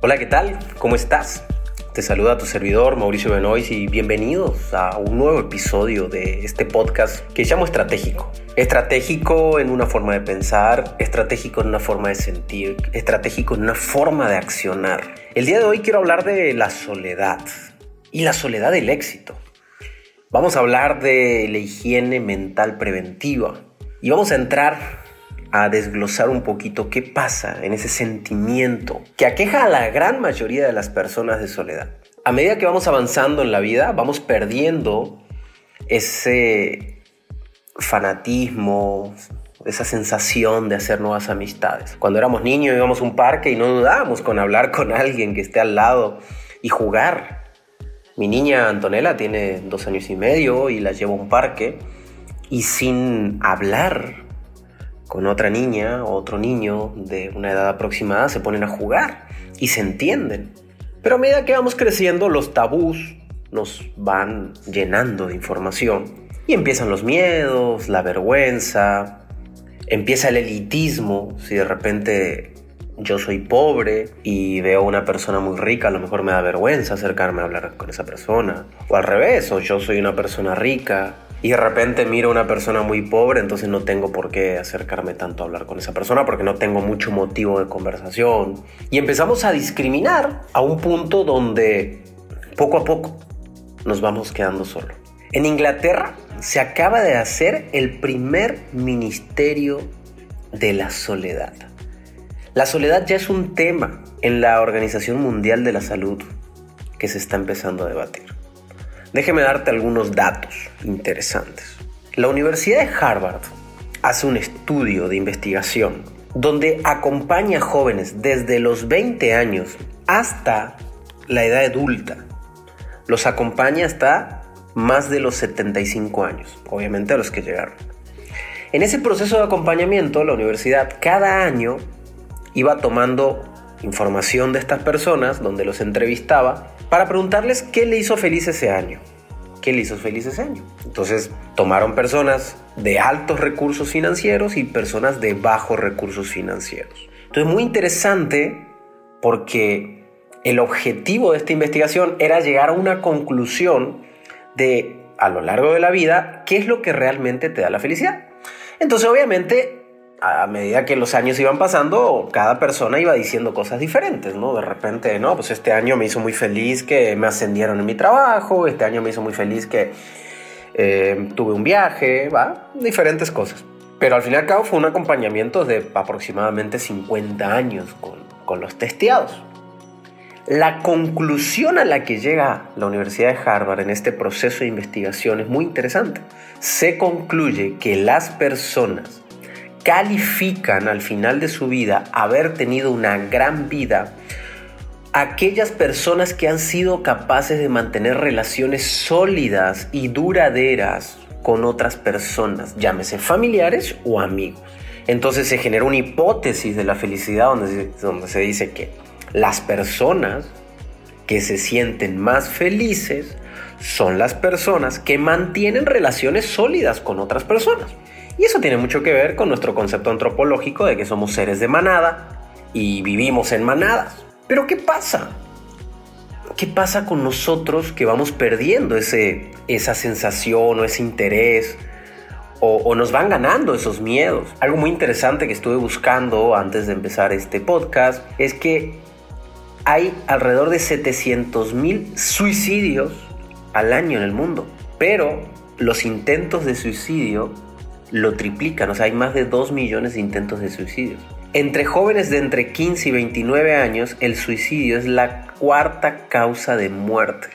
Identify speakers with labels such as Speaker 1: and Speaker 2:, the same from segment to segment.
Speaker 1: Hola, ¿qué tal? ¿Cómo estás? Te saluda tu servidor Mauricio Benoist y bienvenidos a un nuevo episodio de este podcast que llamo estratégico. Estratégico en una forma de pensar, estratégico en una forma de sentir, estratégico en una forma de accionar. El día de hoy quiero hablar de la soledad y la soledad del éxito. Vamos a hablar de la higiene mental preventiva y vamos a entrar a desglosar un poquito qué pasa en ese sentimiento que aqueja a la gran mayoría de las personas de soledad. A medida que vamos avanzando en la vida, vamos perdiendo ese fanatismo, esa sensación de hacer nuevas amistades. Cuando éramos niños íbamos a un parque y no dudábamos con hablar con alguien que esté al lado y jugar. Mi niña Antonella tiene dos años y medio y la llevo a un parque y sin hablar con otra niña o otro niño de una edad aproximada se ponen a jugar y se entienden. Pero a medida que vamos creciendo, los tabús nos van llenando de información y empiezan los miedos, la vergüenza, empieza el elitismo, si de repente yo soy pobre y veo a una persona muy rica, a lo mejor me da vergüenza acercarme a hablar con esa persona. O al revés, o yo soy una persona rica y de repente miro a una persona muy pobre, entonces no tengo por qué acercarme tanto a hablar con esa persona porque no tengo mucho motivo de conversación. Y empezamos a discriminar a un punto donde poco a poco nos vamos quedando solos. En Inglaterra se acaba de hacer el primer ministerio de la soledad. La soledad ya es un tema en la Organización Mundial de la Salud que se está empezando a debatir. Déjeme darte algunos datos interesantes. La Universidad de Harvard hace un estudio de investigación donde acompaña a jóvenes desde los 20 años hasta la edad adulta. Los acompaña hasta más de los 75 años, obviamente a los que llegaron. En ese proceso de acompañamiento, la universidad cada año iba tomando información de estas personas, donde los entrevistaba, para preguntarles qué le hizo feliz ese año. ¿Qué le hizo feliz ese año? Entonces tomaron personas de altos recursos financieros y personas de bajos recursos financieros. Entonces muy interesante porque el objetivo de esta investigación era llegar a una conclusión de a lo largo de la vida qué es lo que realmente te da la felicidad. Entonces obviamente a medida que los años iban pasando, cada persona iba diciendo cosas diferentes, ¿no? De repente, no, pues este año me hizo muy feliz que me ascendieron en mi trabajo, este año me hizo muy feliz que eh, tuve un viaje, ¿va? Diferentes cosas. Pero al fin y al cabo fue un acompañamiento de aproximadamente 50 años con, con los testeados. La conclusión a la que llega la Universidad de Harvard en este proceso de investigación es muy interesante. Se concluye que las personas califican al final de su vida haber tenido una gran vida aquellas personas que han sido capaces de mantener relaciones sólidas y duraderas con otras personas, llámese familiares o amigos. Entonces se genera una hipótesis de la felicidad donde se, donde se dice que las personas que se sienten más felices son las personas que mantienen relaciones sólidas con otras personas. Y eso tiene mucho que ver con nuestro concepto antropológico de que somos seres de manada y vivimos en manadas. Pero ¿qué pasa? ¿Qué pasa con nosotros que vamos perdiendo ese, esa sensación o ese interés? O, o, nos van ganando esos miedos. Algo muy interesante que estuve buscando antes de empezar este podcast es que hay alrededor de 700 mil suicidios al año en el mundo. Pero los intentos de suicidio lo triplican, o sea, hay más de 2 millones de intentos de suicidio. Entre jóvenes de entre 15 y 29 años, el suicidio es la cuarta causa de muerte.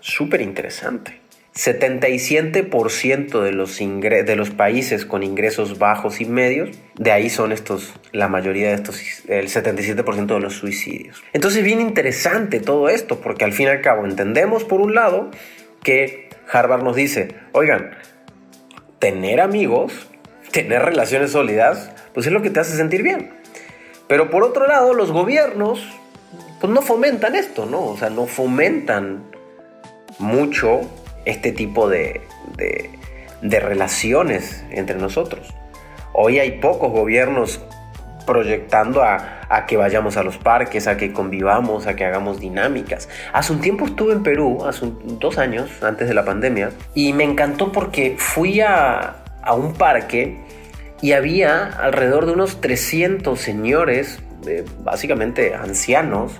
Speaker 1: Súper interesante. 77% de los, de los países con ingresos bajos y medios, de ahí son estos, la mayoría de estos, el 77% de los suicidios. Entonces, bien interesante todo esto, porque al fin y al cabo entendemos, por un lado, que Harvard nos dice, oigan, tener amigos, tener relaciones sólidas, pues es lo que te hace sentir bien. Pero por otro lado, los gobiernos, pues no fomentan esto, ¿no? O sea, no fomentan mucho este tipo de, de, relaciones entre nosotros. Hoy hay pocos gobiernos proyectando a, que vayamos a los parques, a que convivamos, a que hagamos dinámicas. Hace un tiempo estuve en Perú, hace dos años, antes de la pandemia, y me encantó porque fui a, un parque y había alrededor de unos 300 señores, básicamente ancianos,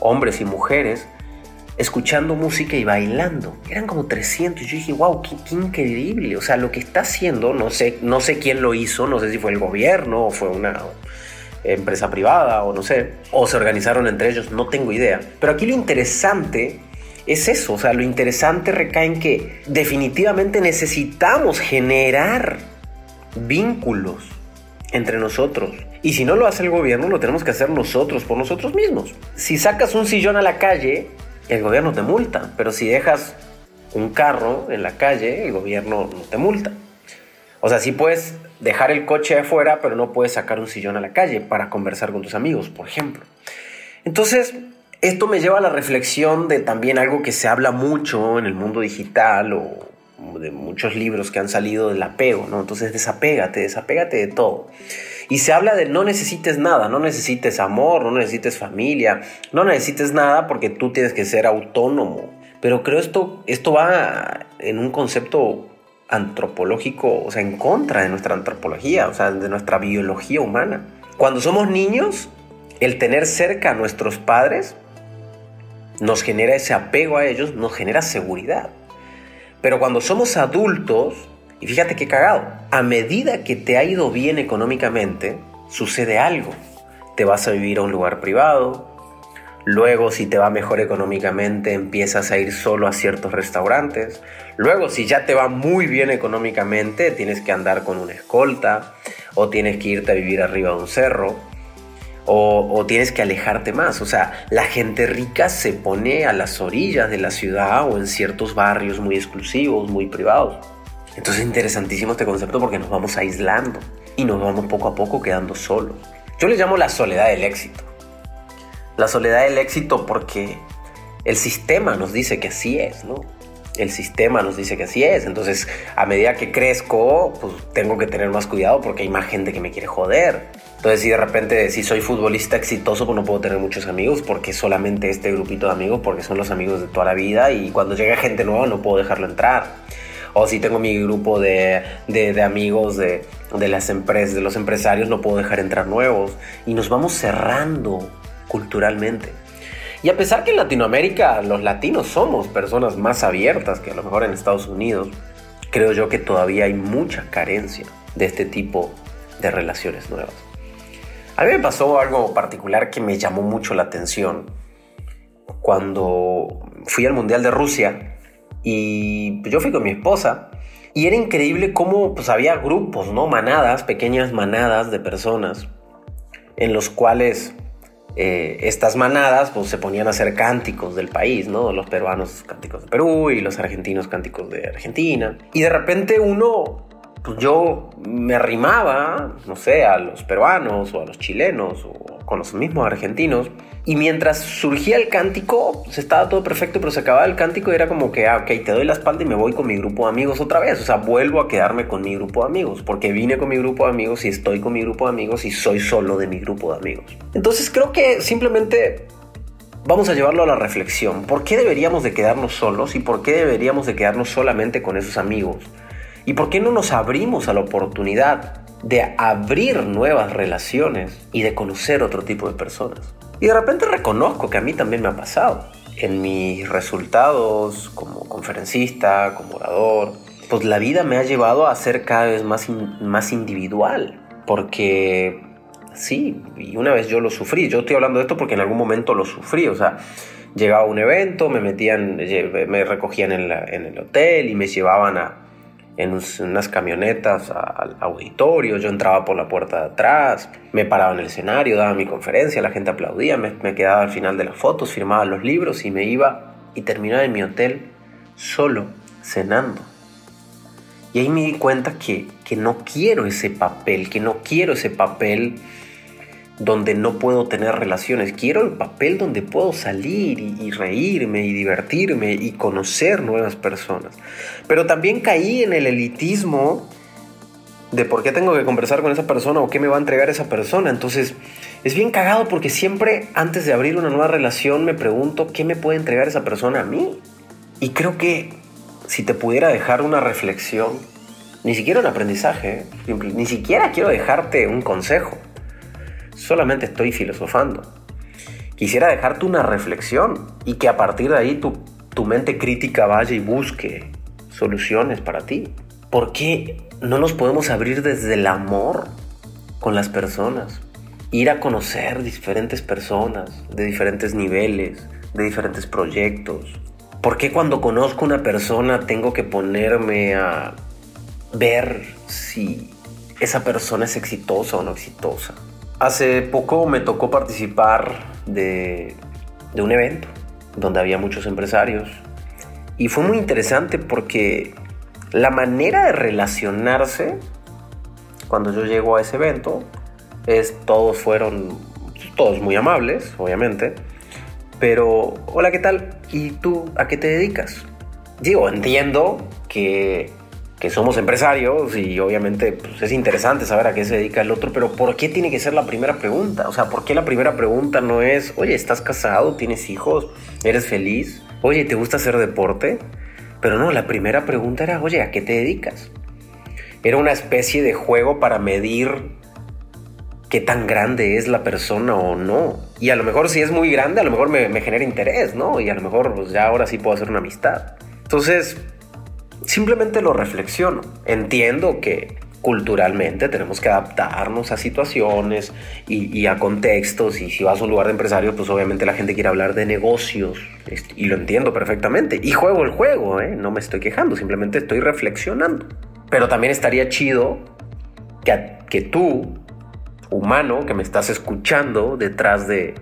Speaker 1: hombres y mujeres, escuchando música y bailando. Eran como 300. Y yo dije, wow, qué, increíble. O sea, lo que está haciendo, no sé, no sé quién lo hizo, no sé si fue el gobierno o fue una empresa privada o no sé, o se organizaron entre ellos, no tengo idea. Pero aquí lo interesante es eso, o sea, lo interesante recae en que definitivamente necesitamos generar vínculos entre nosotros. Y si no lo hace el gobierno, lo tenemos que hacer nosotros por nosotros mismos. Si sacas un sillón a la calle, el gobierno te multa, pero si dejas un carro en la calle, el gobierno no te multa. O sea, sí puedes dejar el coche afuera, pero no puedes sacar un sillón a la calle para conversar con tus amigos, por ejemplo. Entonces, esto me lleva a la reflexión de también algo que se habla mucho en el mundo digital o de muchos libros que han salido del apego, ¿no? Entonces, desapégate, desapégate de todo. Y se habla de no necesites nada, no necesites amor, no necesites familia, no necesites nada porque tú tienes que ser autónomo. Pero creo esto, esto va en un concepto antropológico, o sea, en contra de nuestra antropología, o sea, de nuestra biología humana. Cuando somos niños, el tener cerca a nuestros padres nos genera ese apego a ellos, nos genera seguridad. Pero cuando somos adultos, y fíjate qué cagado, a medida que te ha ido bien económicamente, sucede algo. Te vas a vivir a un lugar privado, luego si te va mejor económicamente empiezas a ir solo a ciertos restaurantes, luego si ya te va muy bien económicamente tienes que andar con una escolta o tienes que irte a vivir arriba de un cerro. O, tienes que alejarte más. O sea, la gente rica se pone a las orillas de la ciudad o en ciertos barrios muy exclusivos, muy privados. Entonces es interesantísimo este concepto porque nos vamos aislando y nos vamos poco a poco quedando solos. Yo le llamo la soledad del éxito. La soledad del éxito porque el sistema nos dice que así es, ¿no? El sistema nos dice que así es. Entonces, a medida que crezco, pues tengo que tener más cuidado porque hay más gente que me quiere joder. Entonces, si de repente, si soy futbolista exitoso, pues no puedo tener muchos amigos porque solamente este grupito de amigos, porque son los amigos de toda la vida y cuando llega gente nueva no puedo dejarlo entrar o si tengo mi grupo de, amigos de, las empresas, de los empresarios, no puedo dejar entrar nuevos. Y nos vamos cerrando culturalmente. Y a pesar que en Latinoamérica los latinos somos personas más abiertas que a lo mejor en Estados Unidos, creo yo que todavía hay mucha carencia de este tipo de relaciones nuevas. A mí me pasó algo particular que me llamó mucho la atención cuando fui al Mundial de Rusia y yo fui con mi esposa y era increíble cómo pues, había grupos, ¿no? Manadas, pequeñas manadas de personas en los cuales eh, estas manadas pues, se ponían a hacer cánticos del país, ¿no? Los peruanos cánticos de Perú y los argentinos cánticos de Argentina. Y de repente uno, pues yo me arrimaba, no sé, a los peruanos o a los chilenos o con los mismos argentinos y mientras surgía el cántico, pues estaba todo perfecto, pero se acababa el cántico y era como que, ah, ok, te doy la espalda y me voy con mi grupo de amigos otra vez. O sea, vuelvo a quedarme con mi grupo de amigos, porque vine con mi grupo de amigos y estoy con mi grupo de amigos y soy solo de mi grupo de amigos. Entonces creo que simplemente vamos a llevarlo a la reflexión. ¿Por qué deberíamos de quedarnos solos y por qué deberíamos de quedarnos solamente con esos amigos? ¿Y por qué no nos abrimos a la oportunidad de abrir nuevas relaciones y de conocer otro tipo de personas? Y de repente reconozco que a mí también me ha pasado. En mis resultados como conferencista, como orador, pues la vida me ha llevado a ser cada vez más, más individual. Porque sí, y una vez yo lo sufrí. Yo estoy hablando de esto porque en algún momento lo sufrí. O sea, llegaba a un evento, me metían, me recogían en, en el hotel y me llevaban a, en unas camionetas al auditorio, yo entraba por la puerta de atrás, me paraba en el escenario, daba mi conferencia, la gente aplaudía, me, quedaba al final de las fotos, firmaba los libros y me iba y terminaba en mi hotel solo, cenando. Y ahí me di cuenta que, que no quiero ese papel, que no quiero ese papel donde no puedo tener relaciones. Quiero el papel donde puedo salir y, reírme y divertirme y conocer nuevas personas. Pero también caí en el elitismo de por qué tengo que conversar con esa persona o qué me va a entregar esa persona. Entonces, es bien cagado porque siempre antes de abrir una nueva relación me pregunto qué me puede entregar esa persona a mí. Y creo que si te pudiera dejar una reflexión, ni siquiera un aprendizaje, ¿eh? ni siquiera quiero dejarte un consejo, solamente estoy filosofando. Quisiera dejarte una reflexión y que a partir de ahí tu, tu mente crítica vaya y busque soluciones para ti. ¿Por qué no nos podemos abrir desde el amor con las personas? Ir a conocer diferentes personas de diferentes niveles, de diferentes proyectos. ¿Por qué cuando conozco una persona tengo que ponerme a ver si esa persona es exitosa o no exitosa? Hace poco me tocó participar de, un evento donde había muchos empresarios y fue muy interesante porque la manera de relacionarse cuando yo llego a ese evento es todos fueron todos muy amables, obviamente, pero hola, ¿qué tal? ¿Y tú a qué te dedicas? Digo, entiendo que, que somos empresarios y obviamente pues, es interesante saber a qué se dedica el otro, pero ¿por qué tiene que ser la primera pregunta? O sea, ¿por qué la primera pregunta no es, oye, ¿estás casado? ¿Tienes hijos? ¿Eres feliz? Oye, ¿te gusta hacer deporte? Pero no, la primera pregunta era, oye, ¿a qué te dedicas? Era una especie de juego para medir qué tan grande es la persona o no. Y a lo mejor si es muy grande, a lo mejor me, genera interés, ¿no? Y a lo mejor pues, ya ahora sí puedo hacer una amistad. Entonces, simplemente lo reflexiono. Entiendo que culturalmente tenemos que adaptarnos a situaciones y, a contextos y si vas a un lugar de empresario pues obviamente la gente quiere hablar de negocios y lo entiendo perfectamente y juego el juego, ¿eh? no me estoy quejando, simplemente estoy reflexionando. Pero también estaría chido que, que tú, humano, que me estás escuchando detrás de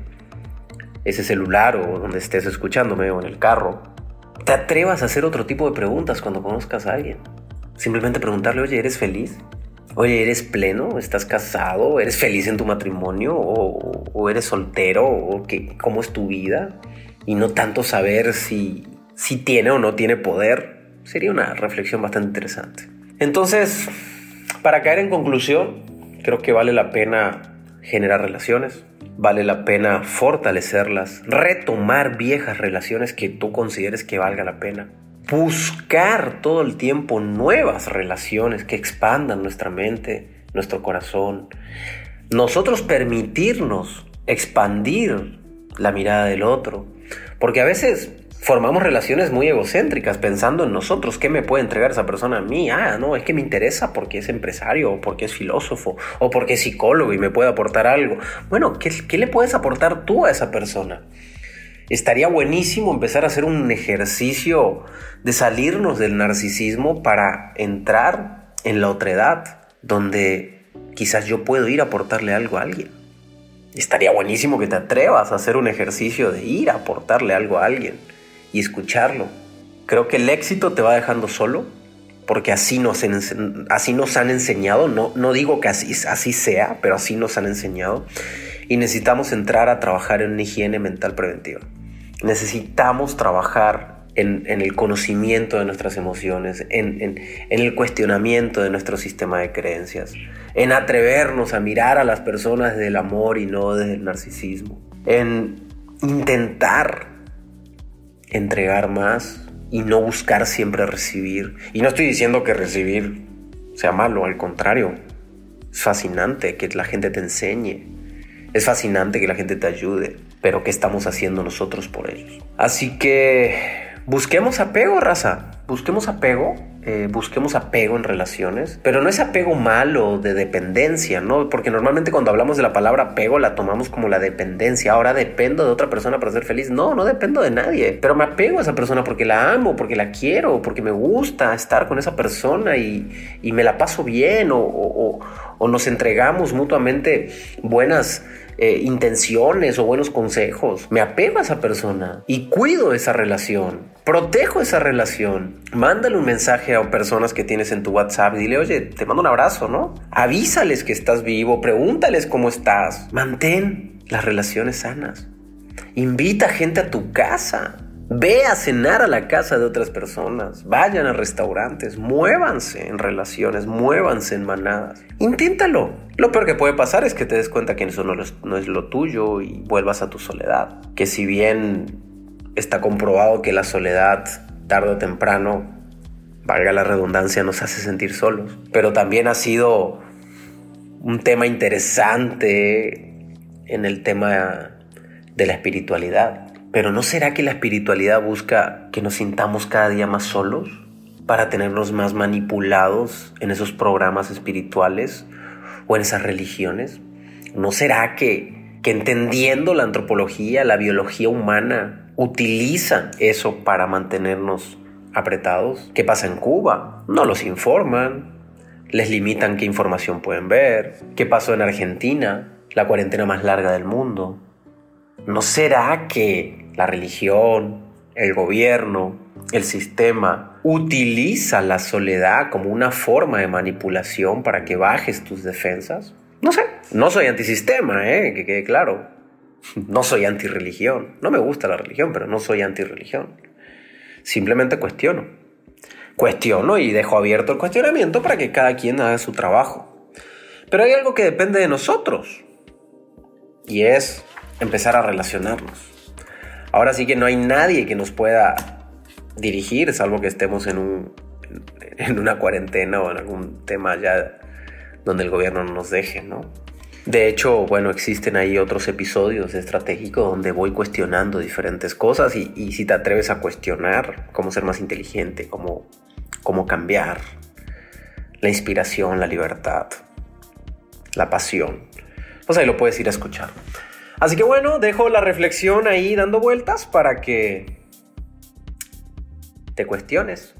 Speaker 1: ese celular o donde estés escuchándome o en el carro, te atrevas a hacer otro tipo de preguntas cuando conozcas a alguien. Simplemente preguntarle, oye, ¿eres feliz? Oye, ¿eres pleno? ¿Estás casado? ¿Eres feliz en tu matrimonio? ¿O, eres soltero? ¿O qué, cómo es tu vida? Y no tanto saber si, si tiene o no tiene poder. Sería una reflexión bastante interesante. Entonces, para caer en conclusión, creo que vale la pena generar relaciones, vale la pena fortalecerlas, retomar viejas relaciones que tú consideres que valga la pena buscar todo el tiempo nuevas relaciones que expandan nuestra mente, nuestro corazón. Nosotros permitirnos expandir la mirada del otro. Porque a veces formamos relaciones muy egocéntricas pensando en nosotros, ¿qué me puede entregar esa persona a mí? Ah, no, es que me interesa porque es empresario o porque es filósofo o porque es psicólogo y me puede aportar algo. Bueno, ¿qué, qué le puedes aportar tú a esa persona? estaría buenísimo empezar a hacer un ejercicio de salirnos del narcisismo para entrar en la otredad, donde quizás yo puedo ir a aportarle algo a alguien. Estaría buenísimo que te atrevas a hacer un ejercicio de ir a aportarle algo a alguien y escucharlo. Creo que el éxito te va dejando solo, porque así nos, así nos han enseñado, no, no digo que así, así sea, pero así nos han enseñado y necesitamos entrar a trabajar en una higiene mental preventiva. Necesitamos trabajar en, el conocimiento de nuestras emociones, en, en, el cuestionamiento de nuestro sistema de creencias, en atrevernos a mirar a las personas desde el amor y no desde el narcisismo, en intentar entregar más y no buscar siempre recibir. Y no estoy diciendo que recibir sea malo, al contrario, es fascinante que la gente te enseñe, es fascinante que la gente te ayude, pero ¿qué estamos haciendo nosotros por ellos? Así que busquemos apego, raza. Busquemos apego, eh, busquemos apego en relaciones, pero no es apego malo de dependencia, ¿no? Porque normalmente cuando hablamos de la palabra apego la tomamos como la dependencia. Ahora dependo de otra persona para ser feliz. No, no dependo de nadie, pero me apego a esa persona porque la amo, porque la quiero, porque me gusta estar con esa persona y, me la paso bien o nos entregamos mutuamente buenas eh, intenciones o buenos consejos. Me apego a esa persona y cuido esa relación. Protejo esa relación. Mándale un mensaje a personas que tienes en tu WhatsApp y dile, oye, te mando un abrazo, ¿no? Avísales que estás vivo, pregúntales cómo estás. Mantén las relaciones sanas. Invita gente a tu casa. Ve a cenar a la casa de otras personas, vayan a restaurantes, muévanse en relaciones, muévanse en manadas. Inténtalo. Lo peor que puede pasar es que te des cuenta que eso no es lo tuyo y vuelvas a tu soledad. Que si bien está comprobado que la soledad tarde o temprano, valga la redundancia, nos hace sentir solos, pero también ha sido un tema interesante en el tema de la espiritualidad pero ¿no será que la espiritualidad busca que nos sintamos cada día más solos para tenernos más manipulados en esos programas espirituales o en esas religiones? ¿No será que, que entendiendo la antropología, la biología humana, utilizan eso para mantenernos apretados? ¿Qué pasa en Cuba? No los informan, les limitan qué información pueden ver. ¿Qué pasó en Argentina? La cuarentena más larga del mundo. ¿No será que la religión, el gobierno, el sistema utiliza la soledad como una forma de manipulación para que bajes tus defensas? No sé, no soy antisistema, ¿eh? que quede claro. No soy antirreligión. No me gusta la religión, pero no soy antirreligión. Simplemente cuestiono. Cuestiono y dejo abierto el cuestionamiento para que cada quien haga su trabajo. Pero hay algo que depende de nosotros. Y es empezar a relacionarnos. Ahora sí que no hay nadie que nos pueda dirigir, salvo que estemos en, un, en una cuarentena o en algún tema ya donde el gobierno no nos deje, ¿no? De hecho, bueno, existen ahí otros episodios estratégicos donde voy cuestionando diferentes cosas y, y, si te atreves a cuestionar cómo ser más inteligente, cómo, cómo cambiar, la inspiración, la libertad, la pasión, pues ahí lo puedes ir a escuchar. Así que bueno, dejo la reflexión ahí dando vueltas para que te cuestiones.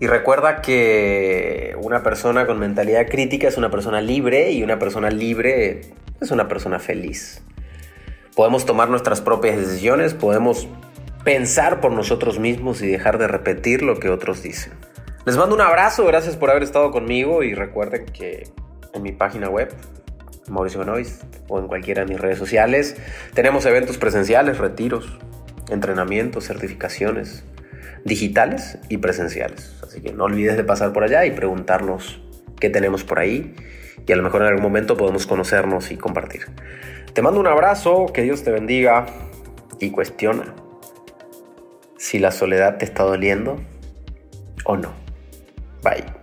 Speaker 1: Y recuerda que una persona con mentalidad crítica es una persona libre y una persona libre es una persona feliz. Podemos tomar nuestras propias decisiones, podemos pensar por nosotros mismos y dejar de repetir lo que otros dicen. Les mando un abrazo, gracias por haber estado conmigo y recuerden que en mi página web Mauricio Benoist o en cualquiera de mis redes sociales. Tenemos eventos presenciales, retiros, entrenamientos, certificaciones digitales y presenciales. Así que no olvides de pasar por allá y preguntarnos qué tenemos por ahí y a lo mejor en algún momento podemos conocernos y compartir. Te mando un abrazo, que Dios te bendiga y cuestiona si la soledad te está doliendo o no. Bye.